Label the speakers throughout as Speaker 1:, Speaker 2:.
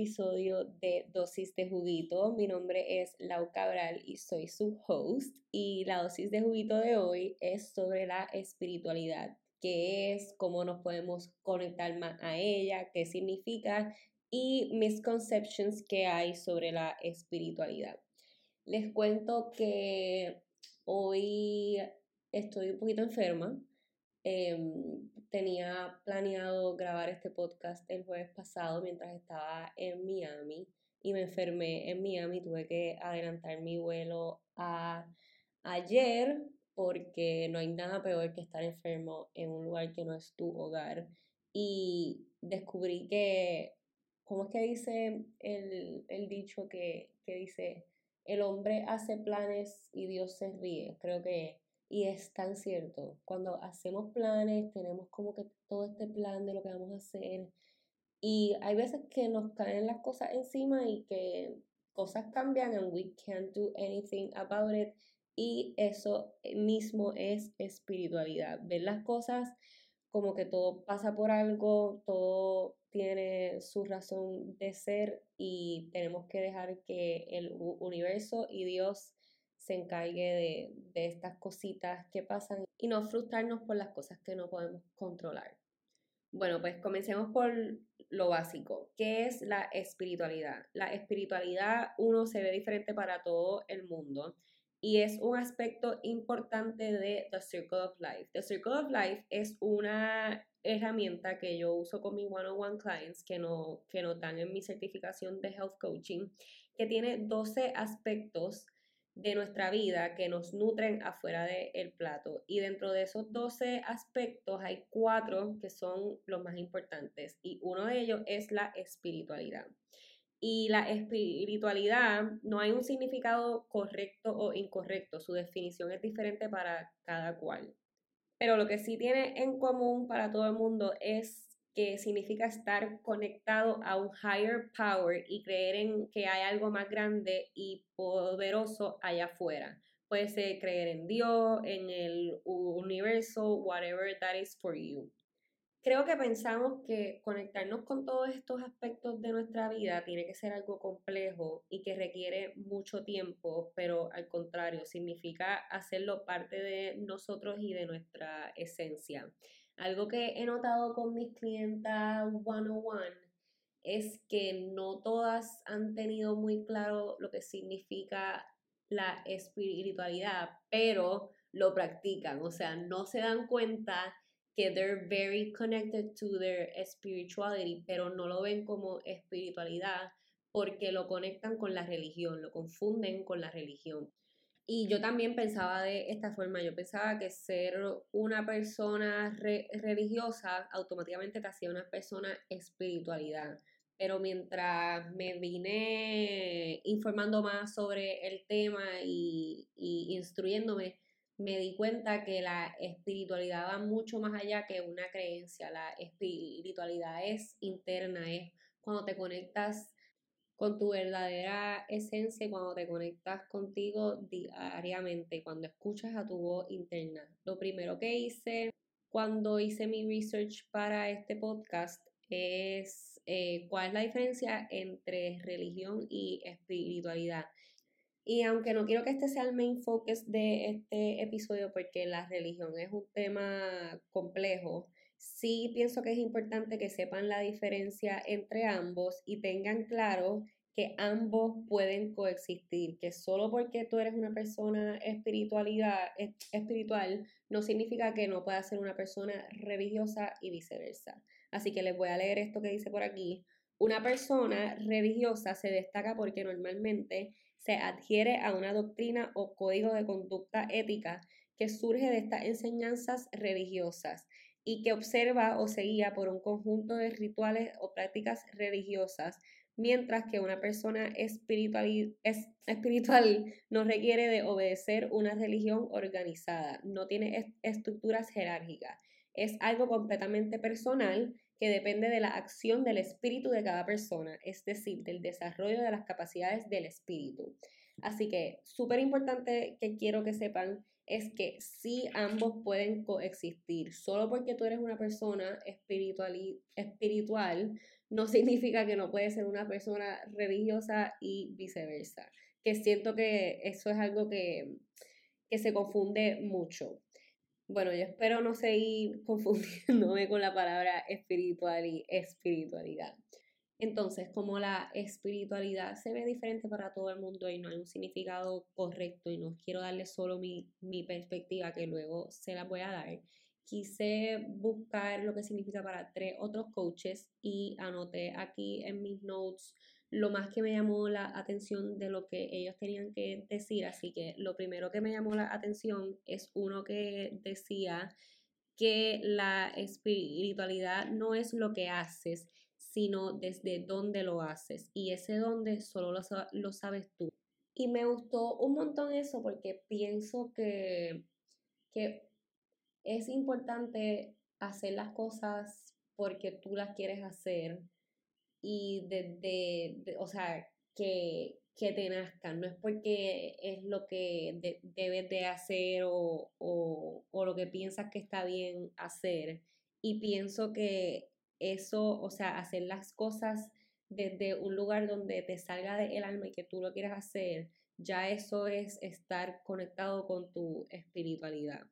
Speaker 1: episodio de Dosis de Juguito. Mi nombre es Lau Cabral y soy su host y la dosis de juguito de hoy es sobre la espiritualidad, qué es, cómo nos podemos conectar más a ella, qué significa y misconceptions que hay sobre la espiritualidad. Les cuento que hoy estoy un poquito enferma. Em, tenía planeado grabar este podcast el jueves pasado mientras estaba en Miami y me enfermé en Miami. Tuve que adelantar mi vuelo a ayer porque no hay nada peor que estar enfermo en un lugar que no es tu hogar. Y descubrí que, ¿cómo es que dice el, el dicho que, que dice, el hombre hace planes y Dios se ríe? Creo que y es tan cierto, cuando hacemos planes, tenemos como que todo este plan de lo que vamos a hacer. Y hay veces que nos caen las cosas encima y que cosas cambian and we can't do anything about it. Y eso mismo es espiritualidad. Ver las cosas como que todo pasa por algo, todo tiene su razón de ser y tenemos que dejar que el universo y Dios se encargue de, estas cositas que pasan y no frustrarnos por las cosas que no podemos controlar. Bueno, pues comencemos por lo básico. ¿Qué es la espiritualidad? La espiritualidad, uno, se ve diferente para todo el mundo y es un aspecto importante de The Circle of Life. The Circle of Life es una herramienta que yo uso con mis one-on-one clients que, no, que notan en mi certificación de Health Coaching, que tiene 12 aspectos de nuestra vida que nos nutren afuera del plato. Y dentro de esos 12 aspectos hay cuatro que son los más importantes y uno de ellos es la espiritualidad. Y la espiritualidad no hay un significado correcto o incorrecto, su definición es diferente para cada cual. Pero lo que sí tiene en común para todo el mundo es que significa estar conectado a un higher power y creer en que hay algo más grande y poderoso allá afuera. Puede ser creer en Dios, en el universo, whatever that is for you. Creo que pensamos que conectarnos con todos estos aspectos de nuestra vida tiene que ser algo complejo y que requiere mucho tiempo, pero al contrario, significa hacerlo parte de nosotros y de nuestra esencia. Algo que he notado con mis clientas one-on-one es que no todas han tenido muy claro lo que significa la espiritualidad, pero lo practican, o sea, no se dan cuenta que they're very connected to their spirituality, pero no lo ven como espiritualidad porque lo conectan con la religión, lo confunden con la religión. Y yo también pensaba de esta forma, yo pensaba que ser una persona religiosa automáticamente te hacía una persona espiritualidad. Pero mientras me vine informando más sobre el tema y, y instruyéndome, me di cuenta que la espiritualidad va mucho más allá que una creencia. La espiritualidad es interna, es cuando te conectas con tu verdadera esencia cuando te conectas contigo diariamente, cuando escuchas a tu voz interna. Lo primero que hice cuando hice mi research para este podcast es eh, cuál es la diferencia entre religión y espiritualidad. Y aunque no quiero que este sea el main focus de este episodio porque la religión es un tema complejo, sí pienso que es importante que sepan la diferencia entre ambos y tengan claro que ambos pueden coexistir, que solo porque tú eres una persona espiritualidad, espiritual no significa que no puedas ser una persona religiosa y viceversa. Así que les voy a leer esto que dice por aquí. Una persona religiosa se destaca porque normalmente se adhiere a una doctrina o código de conducta ética que surge de estas enseñanzas religiosas y que observa o se guía por un conjunto de rituales o prácticas religiosas, mientras que una persona espiritual, espiritual no requiere de obedecer una religión organizada, no tiene estructuras jerárquicas. Es algo completamente personal que depende de la acción del espíritu de cada persona, es decir, del desarrollo de las capacidades del espíritu. Así que, súper importante que quiero que sepan es que sí ambos pueden coexistir. Solo porque tú eres una persona espiritual, espiritual no significa que no puedes ser una persona religiosa y viceversa. Que siento que eso es algo que, que se confunde mucho. Bueno, yo espero no seguir confundiéndome con la palabra espiritual y espiritualidad. Entonces, como la espiritualidad se ve diferente para todo el mundo y no hay un significado correcto y no quiero darle solo mi, mi perspectiva que luego se la voy a dar, quise buscar lo que significa para tres otros coaches y anoté aquí en mis notes lo más que me llamó la atención de lo que ellos tenían que decir. Así que lo primero que me llamó la atención es uno que decía que la espiritualidad no es lo que haces, sino desde dónde lo haces. Y ese dónde solo lo, sabes tú. Y me gustó un montón eso porque pienso que, que es importante hacer las cosas porque tú las quieres hacer y desde, o sea, que, que te nazcan, no es porque es lo que debes de hacer o, o, o, lo que piensas que está bien hacer. Y pienso que eso, o sea, hacer las cosas desde un lugar donde te salga del alma y que tú lo quieras hacer, ya eso es estar conectado con tu espiritualidad.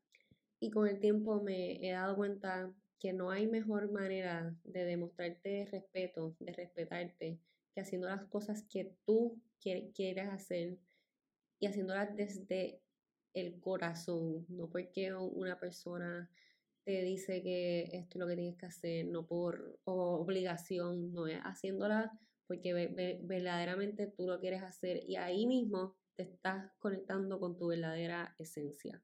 Speaker 1: Y con el tiempo me he dado cuenta que no hay mejor manera de demostrarte respeto, de respetarte, que haciendo las cosas que tú quieres hacer y haciéndolas desde el corazón, no porque una persona te dice que esto es lo que tienes que hacer, no por obligación, no es haciéndola porque verdaderamente tú lo quieres hacer y ahí mismo te estás conectando con tu verdadera esencia.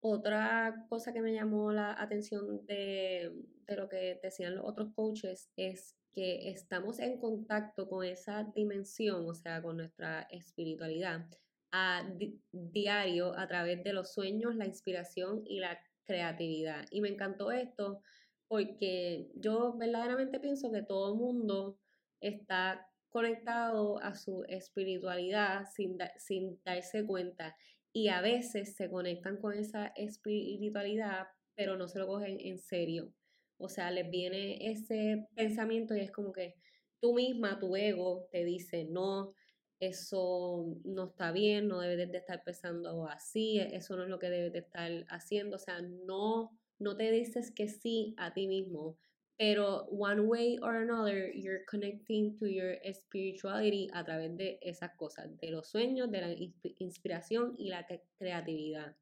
Speaker 1: Otra cosa que me llamó la atención de, de lo que decían los otros coaches es que estamos en contacto con esa dimensión, o sea, con nuestra espiritualidad, a diario a través de los sueños, la inspiración y la creatividad. Y me encantó esto porque yo verdaderamente pienso que todo el mundo está conectado a su espiritualidad sin, sin darse cuenta. Y a veces se conectan con esa espiritualidad, pero no se lo cogen en serio. O sea, les viene ese pensamiento y es como que tú misma, tu ego, te dice, no, eso no está bien, no debes de estar pensando así, eso no es lo que debes de estar haciendo, o sea, no, no te dices que sí a ti mismo, pero one way or another, you're connecting to your spirituality a través de esas cosas, de los sueños, de la inspiración y la creatividad.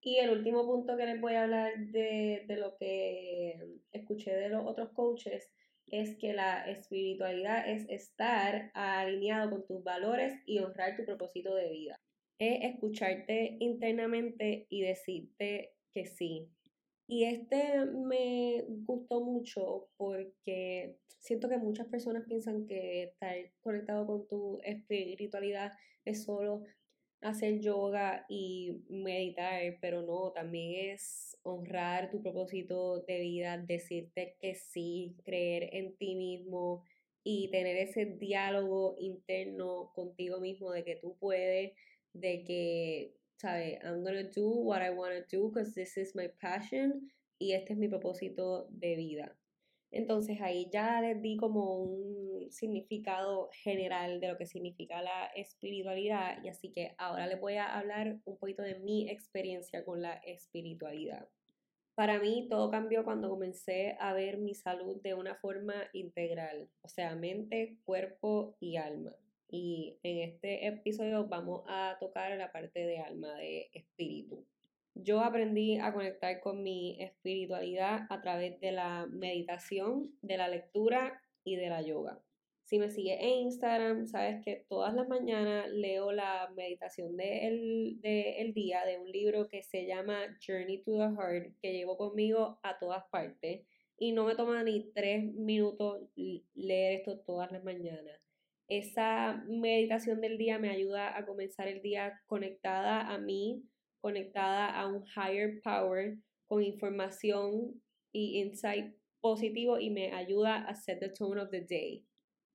Speaker 1: Y el último punto que les voy a hablar de, de lo que escuché de los otros coaches es que la espiritualidad es estar alineado con tus valores y honrar tu propósito de vida. Es escucharte internamente y decirte que sí. Y este me gustó mucho porque siento que muchas personas piensan que estar conectado con tu espiritualidad es solo hacer yoga y meditar, pero no, también es honrar tu propósito de vida, decirte que sí, creer en ti mismo y tener ese diálogo interno contigo mismo de que tú puedes, de que, ¿sabes? I'm gonna do what I wanna do because this is my passion y este es mi propósito de vida. Entonces ahí ya les di como un significado general de lo que significa la espiritualidad y así que ahora les voy a hablar un poquito de mi experiencia con la espiritualidad. Para mí todo cambió cuando comencé a ver mi salud de una forma integral, o sea, mente, cuerpo y alma. Y en este episodio vamos a tocar la parte de alma, de espíritu. Yo aprendí a conectar con mi espiritualidad a través de la meditación, de la lectura y de la yoga. Si me sigues en Instagram, sabes que todas las mañanas leo la meditación del de día de un libro que se llama Journey to the Heart, que llevo conmigo a todas partes. Y no me toma ni tres minutos leer esto todas las mañanas. Esa meditación del día me ayuda a comenzar el día conectada a mí, conectada a un higher power con información y insight positivo y me ayuda a set the tone of the day.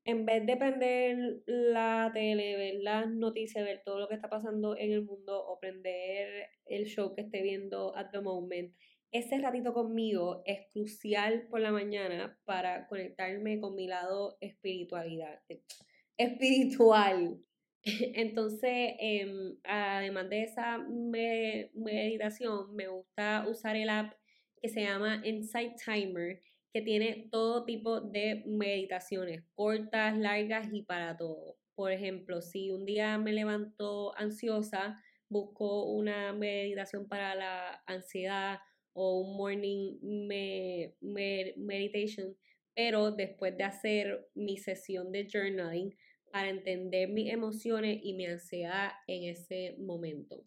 Speaker 1: En vez de prender la tele, ver las noticias, ver todo lo que está pasando en el mundo o prender el show que esté viendo at the moment, ese ratito conmigo es crucial por la mañana para conectarme con mi lado espiritualidad, espiritual. Entonces, em, además de esa meditación, me gusta usar el app que se llama Insight Timer, que tiene todo tipo de meditaciones, cortas, largas y para todo. Por ejemplo, si un día me levanto ansiosa, busco una meditación para la ansiedad o un morning meditation, pero después de hacer mi sesión de journaling, para entender mis emociones y mi ansiedad en ese momento.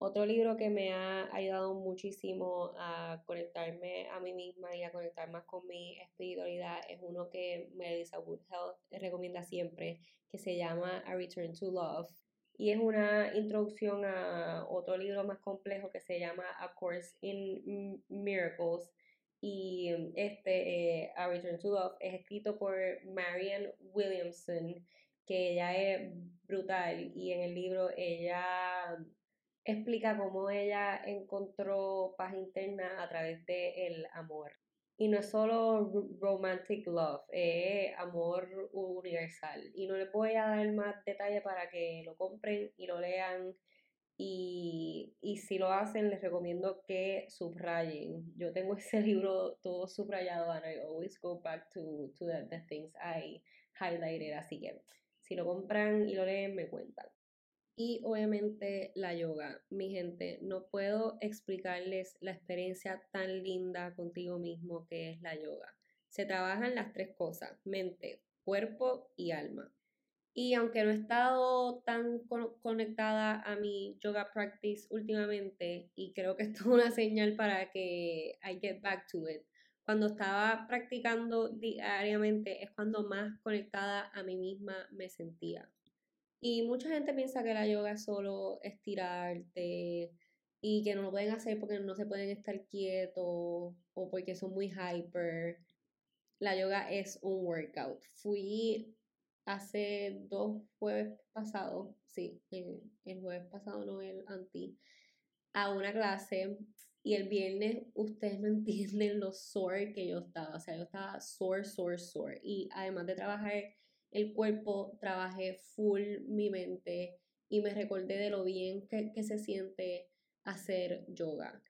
Speaker 1: Otro libro que me ha ayudado muchísimo a conectarme a mí misma y a conectar más con mi espiritualidad es uno que Melissa Woodhealth recomienda siempre, que se llama A Return to Love. Y es una introducción a otro libro más complejo que se llama A Course in Miracles, y este, eh, A Return to Love, es escrito por Marianne Williamson, que ella es brutal y en el libro ella explica cómo ella encontró paz interna a través del amor. Y no es solo romantic love, es amor universal. Y no les voy a dar más detalle para que lo compren y lo lean y, si lo hacen, les recomiendo que subrayen. Yo tengo ese libro todo subrayado and I always go back to, to the, the things I highlighted. Así que si lo compran y lo leen, me cuentan. Y obviamente la yoga. Mi gente, no puedo explicarles la experiencia tan linda contigo mismo que es la yoga. Se trabajan las tres cosas, mente, cuerpo y alma. Y aunque no he estado tan conectada a mi yoga practice últimamente, y creo que esto es una señal para que I get back to it, cuando estaba practicando diariamente es cuando más conectada a mí misma me sentía. Y mucha gente piensa que la yoga es solo estirarte y que no lo pueden hacer porque no se pueden estar quietos o porque son muy hyper. La yoga es un workout. Fui hace dos jueves pasados, sí, el, el jueves pasado, no el anti, a una clase y el viernes ustedes no entienden lo sore que yo estaba, o sea, yo estaba sore, sore, sore. Y además de trabajar el cuerpo, trabajé full mi mente y me recordé de lo bien que, que se siente hacer yoga.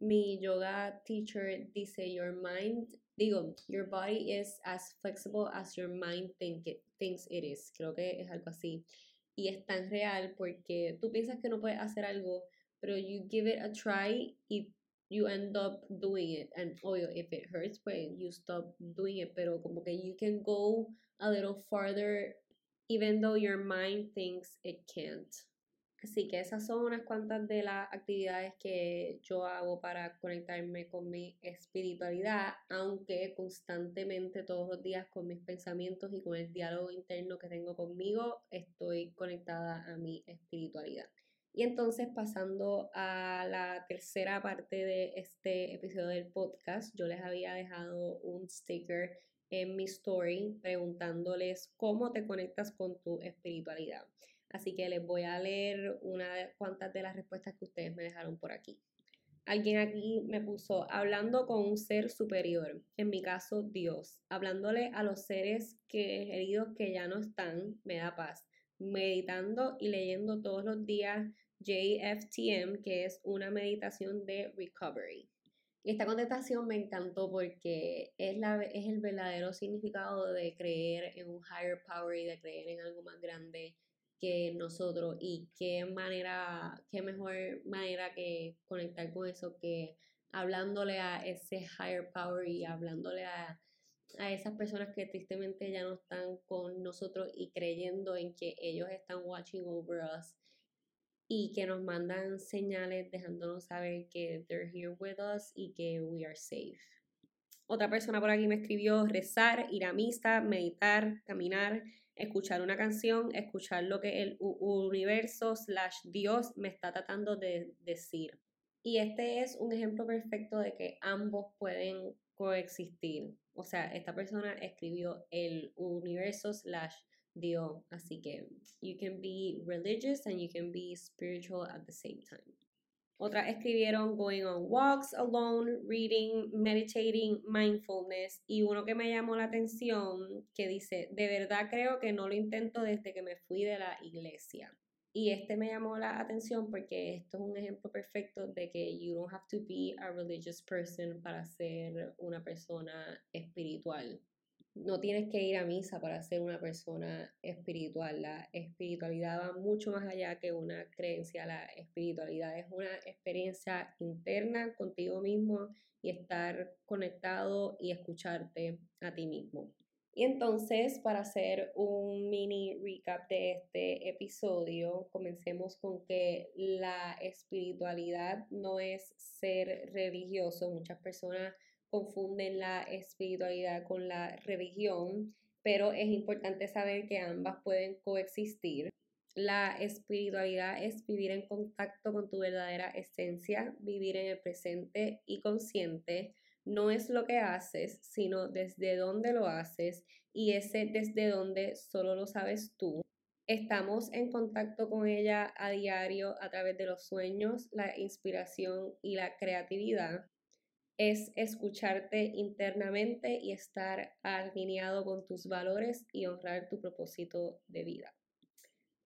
Speaker 1: Mi yoga teacher dice, your mind digo, your body is as flexible as your mind think it, thinks it is. Creo que es algo así. Y es tan real porque tú piensas que no puedes hacer algo, pero you give it a try y you end up doing it. And obvio, if it hurts, pues you stop doing it. Pero como que you can go a little farther even though your mind thinks it can't. Así que esas son unas cuantas de las actividades que yo hago para conectarme con mi espiritualidad, aunque constantemente todos los días con mis pensamientos y con el diálogo interno que tengo conmigo, estoy conectada a mi espiritualidad. Y entonces pasando a la tercera parte de este episodio del podcast, yo les había dejado un sticker en mi story preguntándoles cómo te conectas con tu espiritualidad. Así que les voy a leer unas cuantas de las respuestas que ustedes me dejaron por aquí. Alguien aquí me puso, hablando con un ser superior, en mi caso Dios, hablándole a los seres que, heridos que ya no están, me da paz, meditando y leyendo todos los días JFTM, que es una meditación de recovery. Esta contestación me encantó porque es, la, es el verdadero significado de creer en un higher power y de creer en algo más grande que nosotros y qué manera, qué mejor manera que conectar con eso que hablándole a ese higher power y hablándole a, a esas personas que tristemente ya no están con nosotros y creyendo en que ellos están watching over us y que nos mandan señales dejándonos saber que they're here with us y que we are safe. Otra persona por aquí me escribió rezar, ir a misa, meditar, caminar, escuchar una canción, escuchar lo que el universo slash Dios me está tratando de decir. Y este es un ejemplo perfecto de que ambos pueden coexistir. O sea, esta persona escribió el universo slash Dios. Así que you can be religious and you can be spiritual at the same time. Otras escribieron going on walks alone, reading, meditating, mindfulness. Y uno que me llamó la atención que dice, de verdad creo que no lo intento desde que me fui de la iglesia. Y este me llamó la atención porque esto es un ejemplo perfecto de que you don't have to be a religious person para ser una persona espiritual no tienes que ir a misa para ser una persona espiritual. La espiritualidad va mucho más allá que una creencia. La espiritualidad es una experiencia interna contigo mismo y estar conectado y escucharte a ti mismo. Y entonces, para hacer un mini recap de este episodio, comencemos con que la espiritualidad no es ser religioso. Muchas personas confunden la espiritualidad con la religión, pero es importante saber que ambas pueden coexistir. La espiritualidad es vivir en contacto con tu verdadera esencia, vivir en el presente y consciente. No es lo que haces, sino desde dónde lo haces y ese desde dónde solo lo sabes tú. Estamos en contacto con ella a diario a través de los sueños, la inspiración y la creatividad es escucharte internamente y estar alineado con tus valores y honrar tu propósito de vida.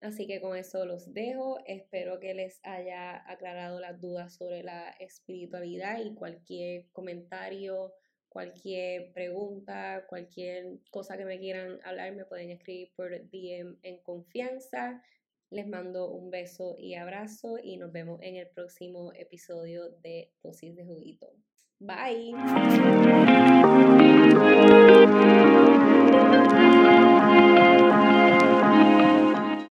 Speaker 1: Así que con eso los dejo. Espero que les haya aclarado las dudas sobre la espiritualidad y cualquier comentario, cualquier pregunta, cualquier cosa que me quieran hablar, me pueden escribir por DM en confianza. Les mando un beso y abrazo y nos vemos en el próximo episodio de Dosis de Juguito. Bye.